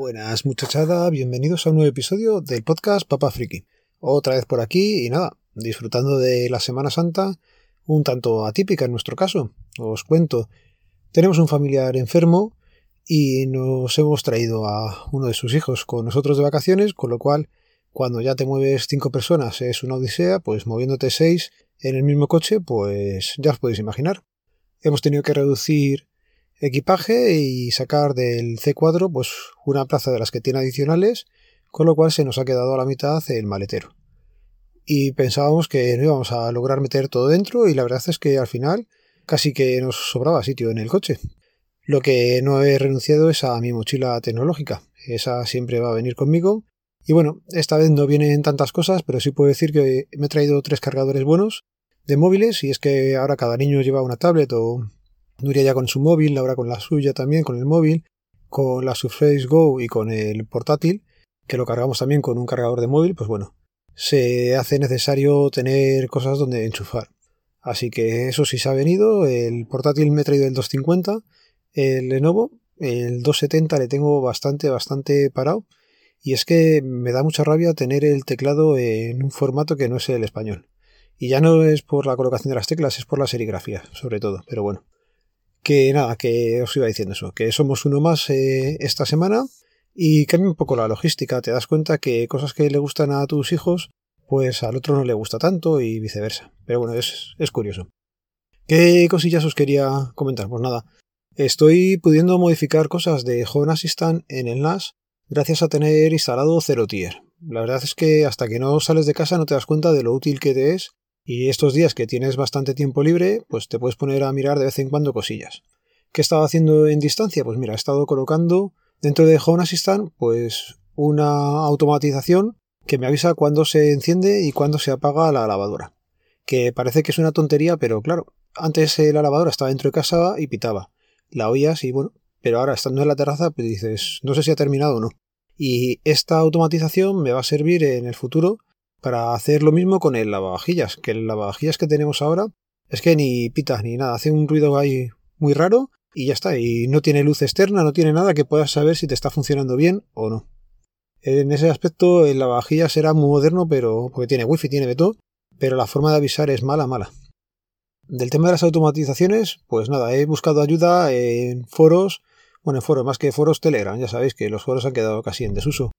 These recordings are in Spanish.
Buenas muchachada, bienvenidos a un nuevo episodio del podcast Papa Friki. Otra vez por aquí y nada, disfrutando de la Semana Santa, un tanto atípica en nuestro caso. Os cuento, tenemos un familiar enfermo y nos hemos traído a uno de sus hijos con nosotros de vacaciones, con lo cual cuando ya te mueves cinco personas es una odisea, pues moviéndote seis en el mismo coche, pues ya os podéis imaginar. Hemos tenido que reducir equipaje y sacar del C4 pues una plaza de las que tiene adicionales, con lo cual se nos ha quedado a la mitad el maletero. Y pensábamos que no íbamos a lograr meter todo dentro y la verdad es que al final casi que nos sobraba sitio en el coche. Lo que no he renunciado es a mi mochila tecnológica. Esa siempre va a venir conmigo. Y bueno, esta vez no vienen tantas cosas, pero sí puedo decir que me he traído tres cargadores buenos de móviles y es que ahora cada niño lleva una tablet o Nuria ya con su móvil, Laura con la suya también, con el móvil, con la Surface Go y con el portátil, que lo cargamos también con un cargador de móvil, pues bueno, se hace necesario tener cosas donde enchufar. Así que eso sí se ha venido, el portátil me he traído el 250, el Lenovo, el 270 le tengo bastante, bastante parado, y es que me da mucha rabia tener el teclado en un formato que no es el español. Y ya no es por la colocación de las teclas, es por la serigrafía, sobre todo, pero bueno. Que nada, que os iba diciendo eso, que somos uno más eh, esta semana y cambia un poco la logística. Te das cuenta que cosas que le gustan a tus hijos, pues al otro no le gusta tanto y viceversa. Pero bueno, es, es curioso. ¿Qué cosillas os quería comentar? Pues nada, estoy pudiendo modificar cosas de Home Assistant en el NAS gracias a tener instalado Zero Tier. La verdad es que hasta que no sales de casa no te das cuenta de lo útil que te es y estos días que tienes bastante tiempo libre, pues te puedes poner a mirar de vez en cuando cosillas. ¿Qué he estado haciendo en distancia? Pues mira, he estado colocando dentro de Home Assistant pues una automatización que me avisa cuándo se enciende y cuándo se apaga la lavadora. Que parece que es una tontería, pero claro, antes la lavadora estaba dentro de casa y pitaba. La oías y bueno, pero ahora estando en la terraza pues dices, no sé si ha terminado o no. Y esta automatización me va a servir en el futuro para hacer lo mismo con el lavavajillas, que el lavavajillas que tenemos ahora es que ni pita ni nada, hace un ruido ahí muy raro y ya está, y no tiene luz externa, no tiene nada que puedas saber si te está funcionando bien o no. En ese aspecto el lavavajillas será muy moderno, pero porque tiene wifi, tiene de pero la forma de avisar es mala, mala. Del tema de las automatizaciones, pues nada, he buscado ayuda en foros, bueno, en foros más que foros Telegram, ya sabéis que los foros han quedado casi en desuso.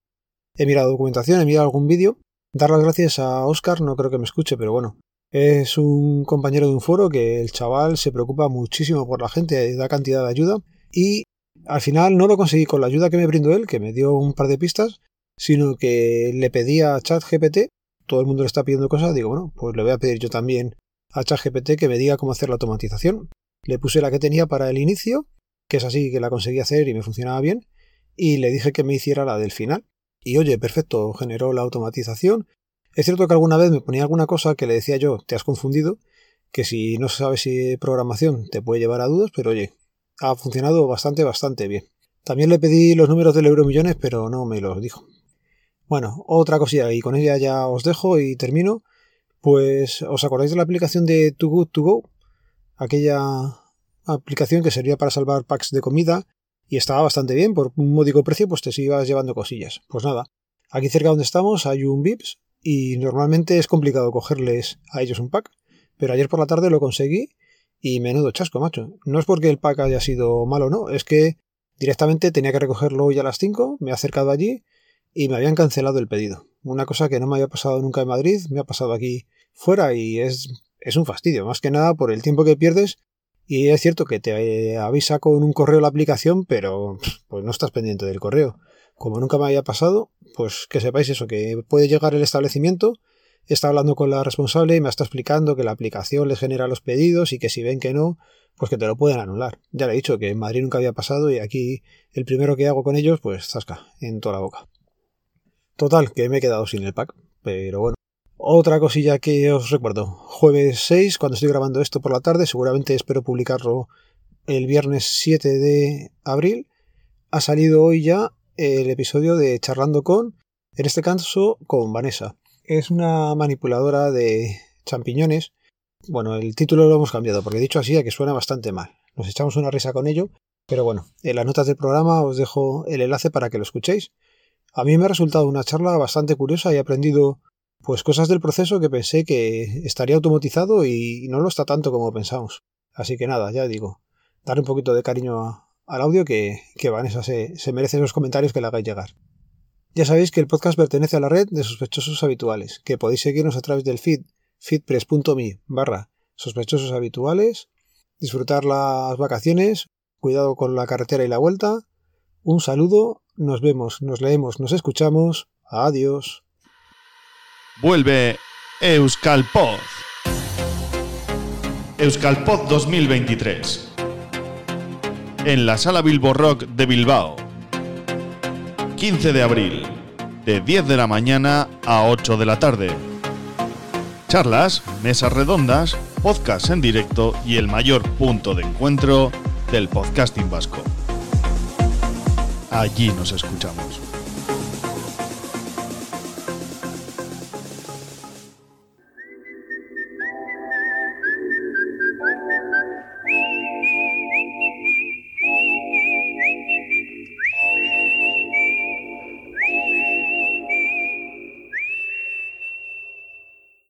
He mirado documentación, he mirado algún vídeo Dar las gracias a Oscar, no creo que me escuche, pero bueno, es un compañero de un foro que el chaval se preocupa muchísimo por la gente, da cantidad de ayuda y al final no lo conseguí con la ayuda que me brindó él, que me dio un par de pistas, sino que le pedí a ChatGPT, todo el mundo le está pidiendo cosas, digo, bueno, pues le voy a pedir yo también a ChatGPT que me diga cómo hacer la automatización. Le puse la que tenía para el inicio, que es así que la conseguí hacer y me funcionaba bien, y le dije que me hiciera la del final. Y oye, perfecto, generó la automatización. Es cierto que alguna vez me ponía alguna cosa que le decía yo, te has confundido, que si no sabes si programación te puede llevar a dudas, pero oye, ha funcionado bastante, bastante bien. También le pedí los números del Euromillones, pero no me los dijo. Bueno, otra cosilla, y con ella ya os dejo y termino. Pues, ¿os acordáis de la aplicación de Too Good To Go? Aquella aplicación que servía para salvar packs de comida y estaba bastante bien, por un módico precio pues te ibas llevando cosillas. Pues nada, aquí cerca donde estamos hay un VIPS y normalmente es complicado cogerles a ellos un pack, pero ayer por la tarde lo conseguí y menudo chasco, macho. No es porque el pack haya sido malo, no, es que directamente tenía que recogerlo hoy a las 5, me he acercado allí y me habían cancelado el pedido. Una cosa que no me había pasado nunca en Madrid, me ha pasado aquí fuera y es, es un fastidio, más que nada por el tiempo que pierdes y es cierto que te avisa con un correo la aplicación, pero pues no estás pendiente del correo. Como nunca me había pasado, pues que sepáis eso, que puede llegar el establecimiento, está hablando con la responsable y me está explicando que la aplicación les genera los pedidos y que si ven que no, pues que te lo pueden anular. Ya le he dicho que en Madrid nunca había pasado y aquí el primero que hago con ellos, pues zasca, en toda la boca. Total, que me he quedado sin el pack, pero bueno. Otra cosilla que os recuerdo, jueves 6, cuando estoy grabando esto por la tarde, seguramente espero publicarlo el viernes 7 de abril, ha salido hoy ya el episodio de Charlando con, en este caso con Vanessa. Es una manipuladora de champiñones. Bueno, el título lo hemos cambiado porque dicho así a que suena bastante mal. Nos echamos una risa con ello, Pero bueno, en las notas del programa os dejo el enlace para que lo escuchéis. A mí me ha resultado una charla bastante curiosa y he aprendido pues cosas del proceso que pensé que estaría automatizado y no lo está tanto como pensamos. Así que nada, ya digo, dar un poquito de cariño al audio que, que Vanessa se, se merece los comentarios que le hagáis llegar. Ya sabéis que el podcast pertenece a la red de sospechosos habituales, que podéis seguirnos a través del feed feedpress.me barra sospechosos habituales, disfrutar las vacaciones, cuidado con la carretera y la vuelta. Un saludo, nos vemos, nos leemos, nos escuchamos. Adiós. Vuelve Euskalpod. Euskalpod 2023. En la sala Bilbo Rock de Bilbao. 15 de abril, de 10 de la mañana a 8 de la tarde. Charlas, mesas redondas, podcasts en directo y el mayor punto de encuentro del podcasting vasco. Allí nos escuchamos.